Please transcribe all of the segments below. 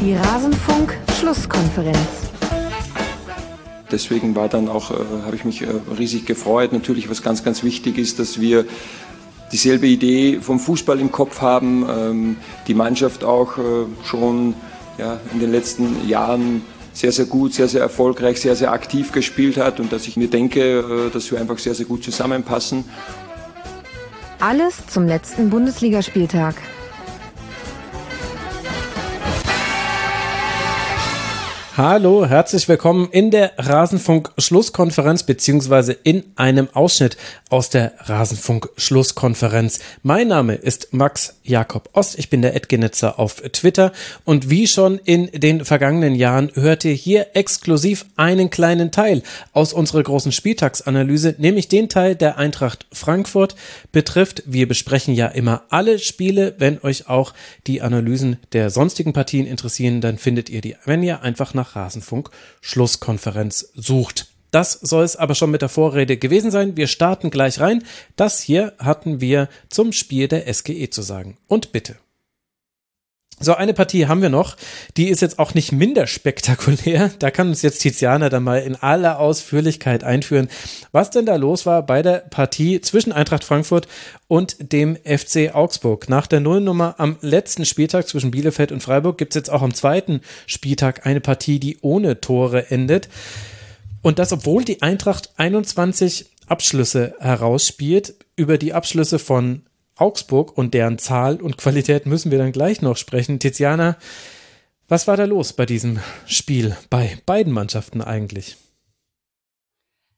Die Rasenfunk-Schlusskonferenz. Deswegen war dann auch, äh, habe ich mich äh, riesig gefreut. Natürlich, was ganz, ganz wichtig ist, dass wir dieselbe Idee vom Fußball im Kopf haben, ähm, die Mannschaft auch äh, schon ja, in den letzten Jahren sehr, sehr gut, sehr, sehr erfolgreich, sehr, sehr aktiv gespielt hat und dass ich mir denke, äh, dass wir einfach sehr, sehr gut zusammenpassen. Alles zum letzten Bundesligaspieltag. Hallo, herzlich willkommen in der Rasenfunk-Schlusskonferenz beziehungsweise in einem Ausschnitt aus der Rasenfunk-Schlusskonferenz. Mein Name ist Max Jakob Ost, ich bin der Edgenetzer auf Twitter und wie schon in den vergangenen Jahren hört ihr hier exklusiv einen kleinen Teil aus unserer großen Spieltagsanalyse, nämlich den Teil der Eintracht Frankfurt betrifft. Wir besprechen ja immer alle Spiele. Wenn euch auch die Analysen der sonstigen Partien interessieren, dann findet ihr die, wenn ihr einfach nach Rasenfunk Schlusskonferenz sucht. Das soll es aber schon mit der Vorrede gewesen sein. Wir starten gleich rein. Das hier hatten wir zum Spiel der SGE zu sagen. Und bitte. So, eine Partie haben wir noch. Die ist jetzt auch nicht minder spektakulär. Da kann uns jetzt Tiziana dann mal in aller Ausführlichkeit einführen, was denn da los war bei der Partie zwischen Eintracht Frankfurt und dem FC Augsburg. Nach der Nullnummer am letzten Spieltag zwischen Bielefeld und Freiburg gibt es jetzt auch am zweiten Spieltag eine Partie, die ohne Tore endet. Und das, obwohl die Eintracht 21 Abschlüsse herausspielt. Über die Abschlüsse von Augsburg und deren Zahl und Qualität müssen wir dann gleich noch sprechen. Tiziana, was war da los bei diesem Spiel bei beiden Mannschaften eigentlich?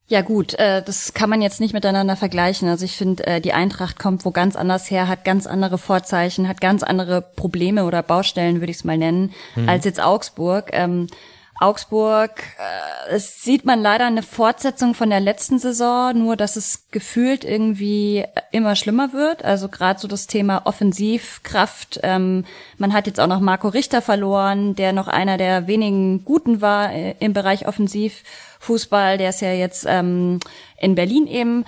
Ja gut, äh, das kann man jetzt nicht miteinander vergleichen. Also ich finde, äh, die Eintracht kommt wo ganz anders her, hat ganz andere Vorzeichen, hat ganz andere Probleme oder Baustellen, würde ich es mal nennen, mhm. als jetzt Augsburg. Ähm, Augsburg, äh, es sieht man leider eine Fortsetzung von der letzten Saison, nur dass es gefühlt irgendwie immer schlimmer wird. Also gerade so das Thema Offensivkraft. Ähm, man hat jetzt auch noch Marco Richter verloren, der noch einer der wenigen Guten war äh, im Bereich Offensivfußball. Der ist ja jetzt ähm, in Berlin eben.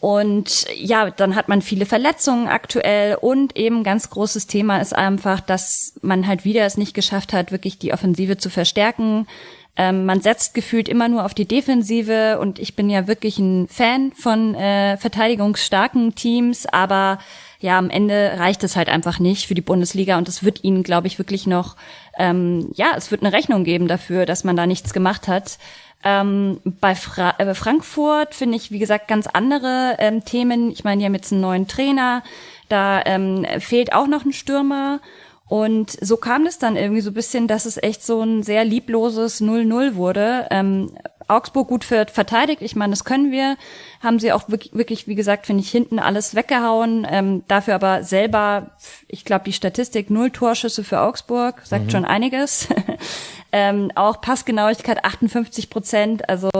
Und ja, dann hat man viele Verletzungen aktuell und eben ganz großes Thema ist einfach, dass man halt wieder es nicht geschafft hat, wirklich die Offensive zu verstärken. Ähm, man setzt gefühlt immer nur auf die Defensive und ich bin ja wirklich ein Fan von äh, verteidigungsstarken Teams, aber ja, am Ende reicht es halt einfach nicht für die Bundesliga und es wird ihnen, glaube ich, wirklich noch, ähm, ja, es wird eine Rechnung geben dafür, dass man da nichts gemacht hat. Ähm, bei Fra äh, Frankfurt finde ich, wie gesagt, ganz andere ähm, Themen. Ich meine, die haben jetzt einen neuen Trainer, da ähm, fehlt auch noch ein Stürmer. Und so kam es dann irgendwie so ein bisschen, dass es echt so ein sehr liebloses 0-0 wurde. Ähm, Augsburg gut verteidigt, ich meine, das können wir. Haben sie auch wirklich, wie gesagt, finde ich, hinten alles weggehauen. Ähm, dafür aber selber, ich glaube, die Statistik null Torschüsse für Augsburg, sagt mhm. schon einiges. ähm, auch Passgenauigkeit 58 Prozent, also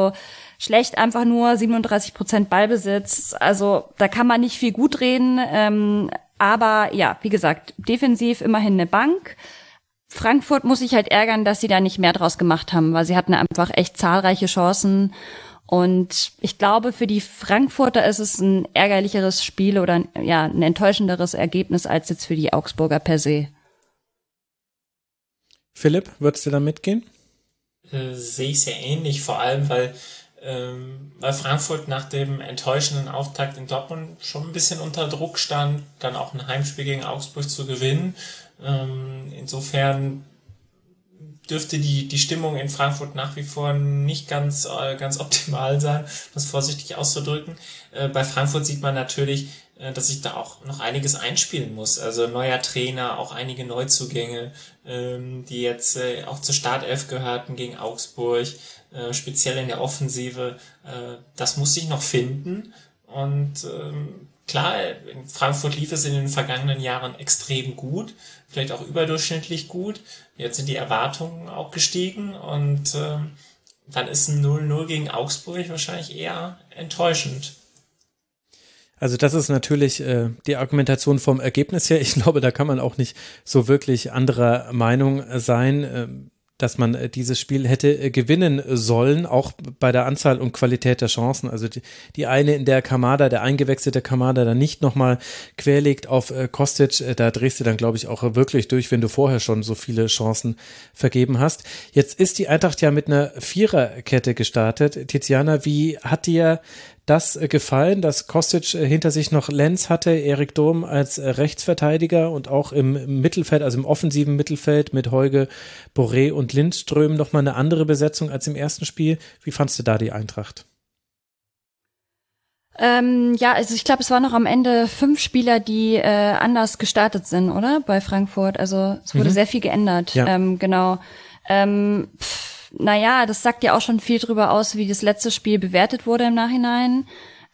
schlecht einfach nur 37 Prozent Ballbesitz. Also da kann man nicht viel gut reden. Ähm, aber ja, wie gesagt, defensiv immerhin eine Bank. Frankfurt muss sich halt ärgern, dass sie da nicht mehr draus gemacht haben, weil sie hatten einfach echt zahlreiche Chancen. Und ich glaube, für die Frankfurter ist es ein ärgerlicheres Spiel oder ja, ein enttäuschenderes Ergebnis als jetzt für die Augsburger per se. Philipp, würdest du da mitgehen? Äh, sehe ich sehr ähnlich, vor allem weil, ähm, weil Frankfurt nach dem enttäuschenden Auftakt in Dortmund schon ein bisschen unter Druck stand, dann auch ein Heimspiel gegen Augsburg zu gewinnen. Ähm, insofern dürfte die, die Stimmung in Frankfurt nach wie vor nicht ganz, äh, ganz optimal sein, das vorsichtig auszudrücken. Äh, bei Frankfurt sieht man natürlich, äh, dass sich da auch noch einiges einspielen muss. Also neuer Trainer, auch einige Neuzugänge, ähm, die jetzt äh, auch zur Startelf gehörten gegen Augsburg, äh, speziell in der Offensive. Äh, das muss sich noch finden. Und ähm, klar, in Frankfurt lief es in den vergangenen Jahren extrem gut vielleicht auch überdurchschnittlich gut. Jetzt sind die Erwartungen auch gestiegen und ähm, dann ist ein 0-0 gegen Augsburg wahrscheinlich eher enttäuschend. Also das ist natürlich äh, die Argumentation vom Ergebnis her. Ich glaube, da kann man auch nicht so wirklich anderer Meinung sein. Ähm, dass man äh, dieses Spiel hätte äh, gewinnen sollen, auch bei der Anzahl und Qualität der Chancen. Also die, die eine, in der Kamada, der eingewechselte Kamada, dann nicht nochmal querlegt auf äh, Kostic, da drehst du dann, glaube ich, auch wirklich durch, wenn du vorher schon so viele Chancen vergeben hast. Jetzt ist die Eintracht ja mit einer Viererkette gestartet. Tiziana, wie hat dir das äh, gefallen, dass Kostic äh, hinter sich noch Lenz hatte, Erik Durm als äh, Rechtsverteidiger und auch im Mittelfeld, also im offensiven Mittelfeld mit Heuge, Boré und Lindström nochmal eine andere Besetzung als im ersten Spiel. Wie fandst du da die Eintracht? Ähm, ja, also ich glaube, es waren noch am Ende fünf Spieler, die äh, anders gestartet sind, oder? Bei Frankfurt. Also es wurde mhm. sehr viel geändert. Ja. Ähm, genau. Ähm, pff naja, das sagt ja auch schon viel drüber aus, wie das letzte Spiel bewertet wurde im Nachhinein.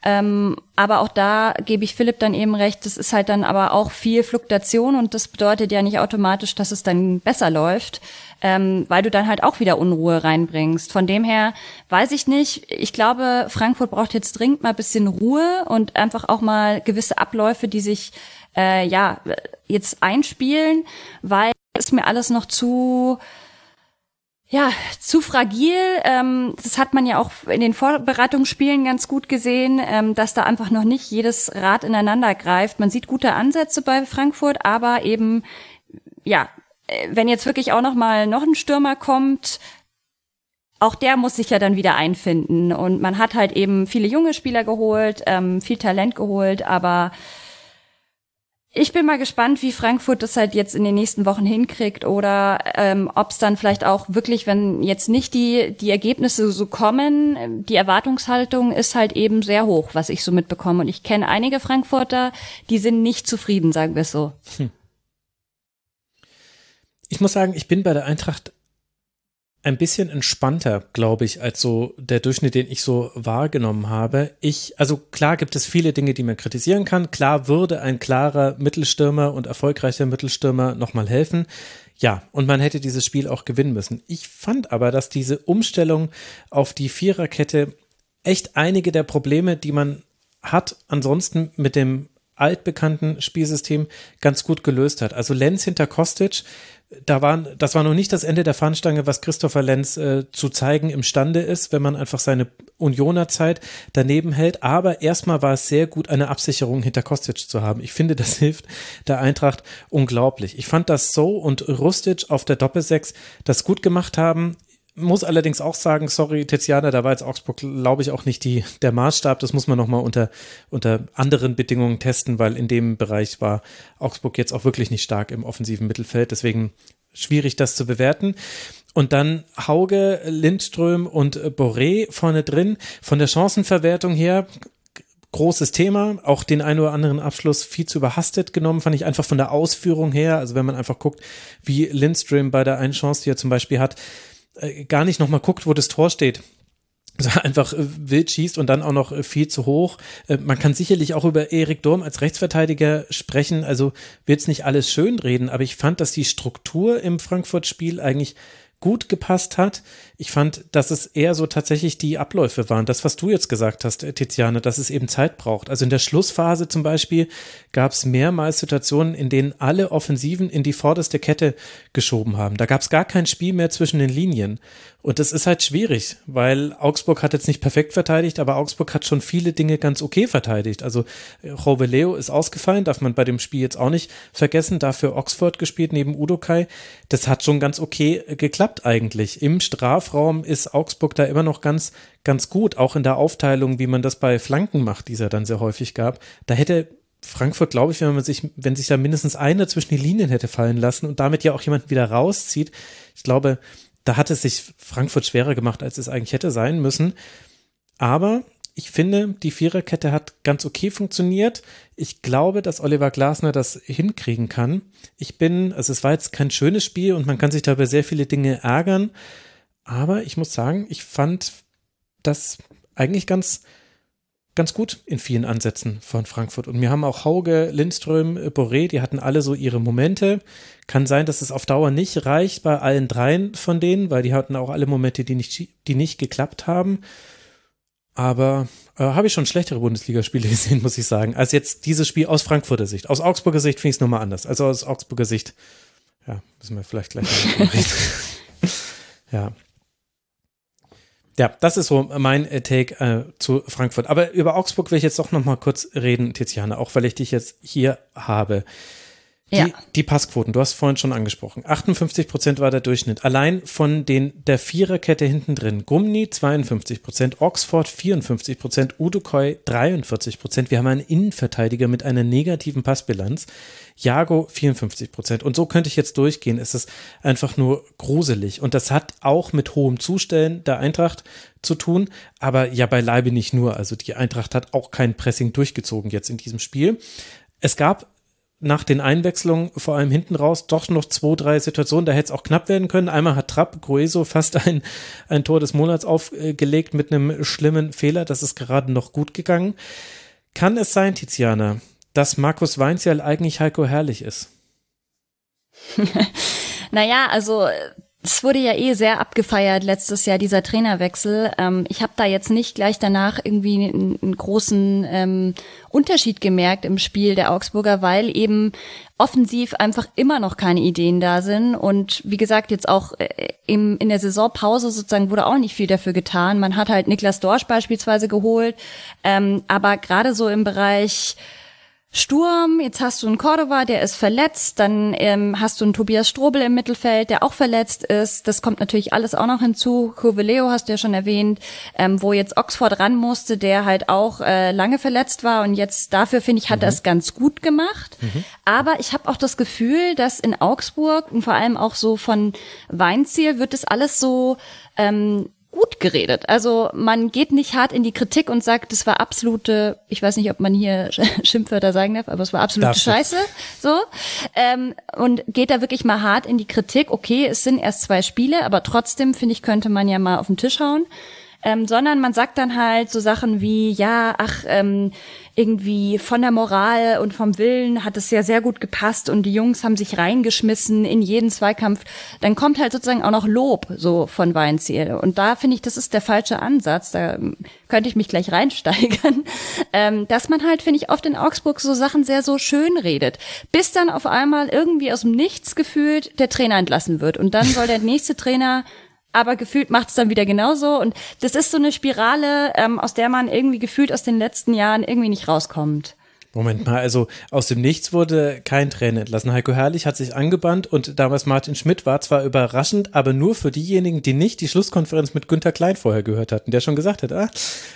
Ähm, aber auch da gebe ich Philipp dann eben recht, das ist halt dann aber auch viel Fluktuation und das bedeutet ja nicht automatisch, dass es dann besser läuft, ähm, weil du dann halt auch wieder Unruhe reinbringst. Von dem her weiß ich nicht. Ich glaube, Frankfurt braucht jetzt dringend mal ein bisschen Ruhe und einfach auch mal gewisse Abläufe, die sich äh, ja jetzt einspielen, weil es mir alles noch zu ja, zu fragil. Ähm, das hat man ja auch in den Vorbereitungsspielen ganz gut gesehen, ähm, dass da einfach noch nicht jedes Rad ineinander greift. Man sieht gute Ansätze bei Frankfurt, aber eben, ja, äh, wenn jetzt wirklich auch noch mal noch ein Stürmer kommt, auch der muss sich ja dann wieder einfinden. Und man hat halt eben viele junge Spieler geholt, ähm, viel Talent geholt, aber ich bin mal gespannt, wie Frankfurt das halt jetzt in den nächsten Wochen hinkriegt oder ähm, ob es dann vielleicht auch wirklich, wenn jetzt nicht die, die Ergebnisse so kommen, die Erwartungshaltung ist halt eben sehr hoch, was ich so mitbekomme. Und ich kenne einige Frankfurter, die sind nicht zufrieden, sagen wir es so. Hm. Ich muss sagen, ich bin bei der Eintracht ein bisschen entspannter, glaube ich, als so der Durchschnitt, den ich so wahrgenommen habe. Ich, also klar gibt es viele Dinge, die man kritisieren kann. Klar würde ein klarer Mittelstürmer und erfolgreicher Mittelstürmer nochmal helfen. Ja, und man hätte dieses Spiel auch gewinnen müssen. Ich fand aber, dass diese Umstellung auf die Viererkette echt einige der Probleme, die man hat, ansonsten mit dem altbekannten Spielsystem ganz gut gelöst hat. Also Lenz hinter Kostic, da waren, das war noch nicht das Ende der Fahnenstange, was Christopher Lenz äh, zu zeigen imstande ist, wenn man einfach seine Unioner-Zeit daneben hält. Aber erstmal war es sehr gut, eine Absicherung hinter Kostic zu haben. Ich finde, das hilft der Eintracht unglaublich. Ich fand, dass So und Rustic auf der Doppelsechs das gut gemacht haben muss allerdings auch sagen, sorry, Tiziana, da war jetzt Augsburg, glaube ich, auch nicht die, der Maßstab. Das muss man nochmal unter, unter anderen Bedingungen testen, weil in dem Bereich war Augsburg jetzt auch wirklich nicht stark im offensiven Mittelfeld. Deswegen schwierig, das zu bewerten. Und dann Hauge, Lindström und Boré vorne drin. Von der Chancenverwertung her großes Thema. Auch den einen oder anderen Abschluss viel zu überhastet genommen, fand ich einfach von der Ausführung her. Also wenn man einfach guckt, wie Lindström bei der einen Chance, die er zum Beispiel hat, äh, gar nicht nochmal guckt, wo das Tor steht. Also einfach äh, wild schießt und dann auch noch äh, viel zu hoch. Äh, man kann sicherlich auch über Erik Durm als Rechtsverteidiger sprechen. Also wird es nicht alles schönreden, aber ich fand, dass die Struktur im Frankfurt-Spiel eigentlich gut gepasst hat. Ich fand, dass es eher so tatsächlich die Abläufe waren. Das, was du jetzt gesagt hast, Tiziane, dass es eben Zeit braucht. Also in der Schlussphase zum Beispiel gab es mehrmals Situationen, in denen alle Offensiven in die vorderste Kette geschoben haben. Da gab es gar kein Spiel mehr zwischen den Linien. Und das ist halt schwierig, weil Augsburg hat jetzt nicht perfekt verteidigt, aber Augsburg hat schon viele Dinge ganz okay verteidigt. Also Roveleo ist ausgefallen, darf man bei dem Spiel jetzt auch nicht vergessen, dafür Oxford gespielt neben Udokai. Das hat schon ganz okay geklappt eigentlich. Im Strafraum ist Augsburg da immer noch ganz, ganz gut, auch in der Aufteilung, wie man das bei Flanken macht, die es ja dann sehr häufig gab. Da hätte Frankfurt, glaube ich, wenn man sich, wenn sich da mindestens einer zwischen die Linien hätte fallen lassen und damit ja auch jemanden wieder rauszieht, ich glaube, da hat es sich Frankfurt schwerer gemacht, als es eigentlich hätte sein müssen. Aber ich finde, die Viererkette hat ganz okay funktioniert. Ich glaube, dass Oliver Glasner das hinkriegen kann. Ich bin, also es war jetzt kein schönes Spiel und man kann sich da über sehr viele Dinge ärgern. Aber ich muss sagen, ich fand das eigentlich ganz, ganz gut in vielen Ansätzen von Frankfurt. Und mir haben auch Hauge, Lindström, Boré, die hatten alle so ihre Momente. Kann sein, dass es auf Dauer nicht reicht bei allen dreien von denen, weil die hatten auch alle Momente, die nicht, die nicht geklappt haben. Aber äh, habe ich schon schlechtere Bundesligaspiele gesehen, muss ich sagen, als jetzt dieses Spiel aus Frankfurter Sicht. Aus Augsburger Sicht finde ich es nochmal anders. Also aus Augsburger Sicht, ja, müssen wir vielleicht gleich mal reden. Ja. Ja, das ist so mein äh, Take äh, zu Frankfurt. Aber über Augsburg will ich jetzt doch noch mal kurz reden, Tiziana, auch weil ich dich jetzt hier habe. Die, ja. die Passquoten, du hast vorhin schon angesprochen. 58 Prozent war der Durchschnitt. Allein von den, der Viererkette hinten drin. Gumni 52 Prozent, Oxford 54 Prozent, Udokoi 43 Prozent. Wir haben einen Innenverteidiger mit einer negativen Passbilanz. Jago 54 Prozent. Und so könnte ich jetzt durchgehen. Es ist einfach nur gruselig. Und das hat auch mit hohem Zustellen der Eintracht zu tun, aber ja beileibe nicht nur. Also die Eintracht hat auch kein Pressing durchgezogen jetzt in diesem Spiel. Es gab nach den Einwechslungen, vor allem hinten raus, doch noch zwei, drei Situationen, da hätte es auch knapp werden können. Einmal hat Trapp Grueso fast ein, ein Tor des Monats aufgelegt mit einem schlimmen Fehler. Das ist gerade noch gut gegangen. Kann es sein, Tiziana, dass Markus Weinzierl eigentlich Heiko Herrlich ist? naja, also es wurde ja eh sehr abgefeiert letztes Jahr, dieser Trainerwechsel. Ähm, ich habe da jetzt nicht gleich danach irgendwie einen, einen großen ähm, Unterschied gemerkt im Spiel der Augsburger, weil eben offensiv einfach immer noch keine Ideen da sind. Und wie gesagt, jetzt auch äh, im, in der Saisonpause sozusagen wurde auch nicht viel dafür getan. Man hat halt Niklas Dorsch beispielsweise geholt. Ähm, aber gerade so im Bereich Sturm, jetzt hast du einen Cordova, der ist verletzt, dann ähm, hast du einen Tobias Strobel im Mittelfeld, der auch verletzt ist. Das kommt natürlich alles auch noch hinzu. Coveleo hast du ja schon erwähnt, ähm, wo jetzt Oxford ran musste, der halt auch äh, lange verletzt war und jetzt dafür finde ich hat mhm. er es ganz gut gemacht. Mhm. Aber ich habe auch das Gefühl, dass in Augsburg und vor allem auch so von Weinziel wird das alles so ähm, gut geredet. Also man geht nicht hart in die Kritik und sagt, das war absolute, ich weiß nicht, ob man hier Schimpfwörter sagen darf, aber es war absolute Darf Scheiße. So ähm, und geht da wirklich mal hart in die Kritik. Okay, es sind erst zwei Spiele, aber trotzdem finde ich könnte man ja mal auf den Tisch hauen ähm, sondern man sagt dann halt so Sachen wie, ja, ach, ähm, irgendwie von der Moral und vom Willen hat es ja sehr gut gepasst und die Jungs haben sich reingeschmissen in jeden Zweikampf. Dann kommt halt sozusagen auch noch Lob so von Weinziel. Und da finde ich, das ist der falsche Ansatz. Da könnte ich mich gleich reinsteigern. Ähm, dass man halt, finde ich, oft in Augsburg so Sachen sehr so schön redet. Bis dann auf einmal irgendwie aus dem Nichts gefühlt der Trainer entlassen wird. Und dann soll der nächste Trainer aber gefühlt macht es dann wieder genauso. Und das ist so eine Spirale, ähm, aus der man irgendwie gefühlt aus den letzten Jahren irgendwie nicht rauskommt. Moment mal, also aus dem Nichts wurde kein Trainer entlassen. Heiko Herrlich hat sich angebannt und damals Martin Schmidt war zwar überraschend, aber nur für diejenigen, die nicht die Schlusskonferenz mit Günter Klein vorher gehört hatten, der schon gesagt hat, ah,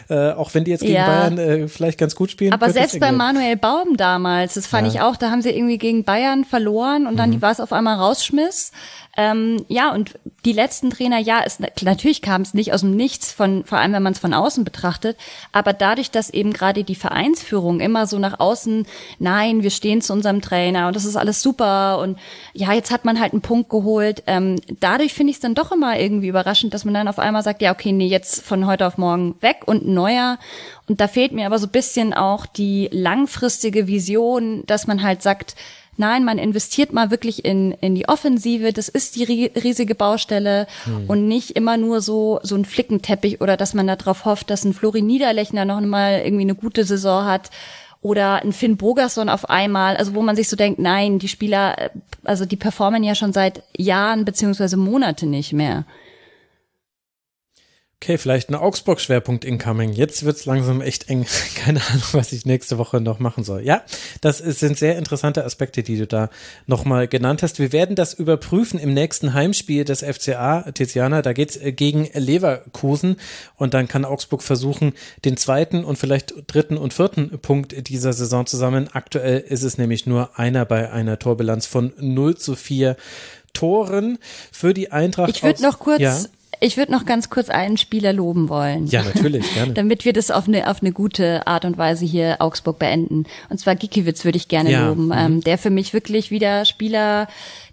äh, auch wenn die jetzt gegen ja. Bayern äh, vielleicht ganz gut spielen. Aber selbst bei Manuel Baum damals, das fand ja. ich auch, da haben sie irgendwie gegen Bayern verloren und dann mhm. war es auf einmal rausschmiss. Ähm, ja, und die letzten Trainer, ja, ist, natürlich kam es nicht aus dem Nichts, von, vor allem wenn man es von außen betrachtet, aber dadurch, dass eben gerade die Vereinsführung immer so nach außen, nein, wir stehen zu unserem Trainer und das ist alles super und ja, jetzt hat man halt einen Punkt geholt. Ähm, dadurch finde ich es dann doch immer irgendwie überraschend, dass man dann auf einmal sagt, ja, okay, nee, jetzt von heute auf morgen weg und neuer. Und da fehlt mir aber so ein bisschen auch die langfristige Vision, dass man halt sagt, Nein, man investiert mal wirklich in, in die Offensive. Das ist die riesige Baustelle hm. und nicht immer nur so, so ein Flickenteppich oder dass man darauf hofft, dass ein Flori Niederlechner noch mal irgendwie eine gute Saison hat oder ein Finn Bogerson auf einmal, also wo man sich so denkt, nein, die Spieler, äh, also die performen ja schon seit Jahren beziehungsweise Monate nicht mehr. Okay, vielleicht ein Augsburg-Schwerpunkt incoming. Jetzt wird's langsam echt eng. Keine Ahnung, was ich nächste Woche noch machen soll. Ja, das sind sehr interessante Aspekte, die du da nochmal genannt hast. Wir werden das überprüfen im nächsten Heimspiel des FCA Tiziana. Da geht's äh, gegen Leverkusen und dann kann Augsburg versuchen, den zweiten und vielleicht dritten und vierten Punkt dieser Saison zu sammeln. Aktuell ist es nämlich nur einer bei einer Torbilanz von 0 zu 4 Toren für die Eintracht. Ich würde noch kurz ja? Ich würde noch ganz kurz einen Spieler loben wollen. Ja, natürlich, gerne. Damit wir das auf eine, auf eine gute Art und Weise hier Augsburg beenden. Und zwar Gikiewicz würde ich gerne ja. loben, mhm. ähm, der für mich wirklich wieder Spieler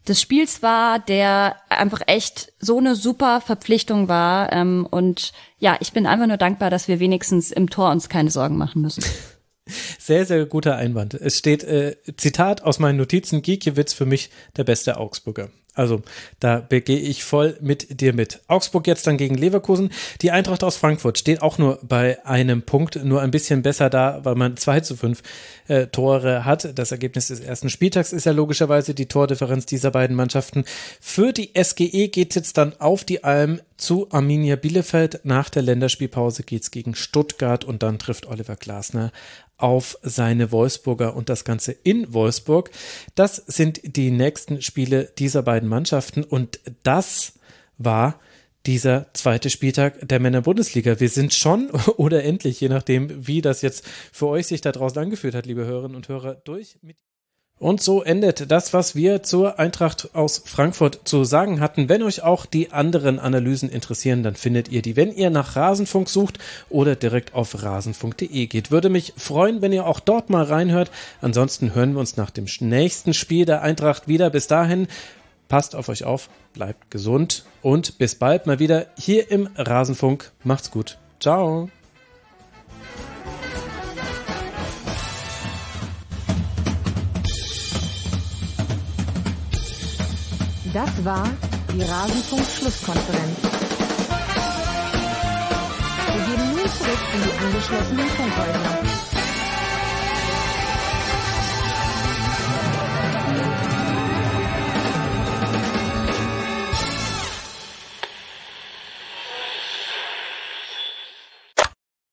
des Spiels war, der einfach echt so eine super Verpflichtung war. Ähm, und ja, ich bin einfach nur dankbar, dass wir wenigstens im Tor uns keine Sorgen machen müssen. Sehr, sehr guter Einwand. Es steht, äh, Zitat aus meinen Notizen, Gikiewicz für mich der beste Augsburger. Also da begehe ich voll mit dir mit. Augsburg jetzt dann gegen Leverkusen. Die Eintracht aus Frankfurt steht auch nur bei einem Punkt, nur ein bisschen besser da, weil man 2 zu 5 äh, Tore hat. Das Ergebnis des ersten Spieltags ist ja logischerweise die Tordifferenz dieser beiden Mannschaften. Für die SGE geht jetzt dann auf die Alm zu Arminia Bielefeld. Nach der Länderspielpause geht's gegen Stuttgart und dann trifft Oliver Glasner auf seine Wolfsburger und das Ganze in Wolfsburg. Das sind die nächsten Spiele dieser beiden Mannschaften und das war dieser zweite Spieltag der Männer-Bundesliga. Wir sind schon oder endlich, je nachdem, wie das jetzt für euch sich da draußen angefühlt hat, liebe Hörerinnen und Hörer, durch mit und so endet das, was wir zur Eintracht aus Frankfurt zu sagen hatten. Wenn euch auch die anderen Analysen interessieren, dann findet ihr die, wenn ihr nach Rasenfunk sucht oder direkt auf rasenfunk.de geht. Würde mich freuen, wenn ihr auch dort mal reinhört. Ansonsten hören wir uns nach dem nächsten Spiel der Eintracht wieder. Bis dahin, passt auf euch auf, bleibt gesund und bis bald mal wieder hier im Rasenfunk. Macht's gut. Ciao. Das war die Rasenfunk-Schlusskonferenz. Wir gehen nun zurück in die angeschlossenen Funkhäuser.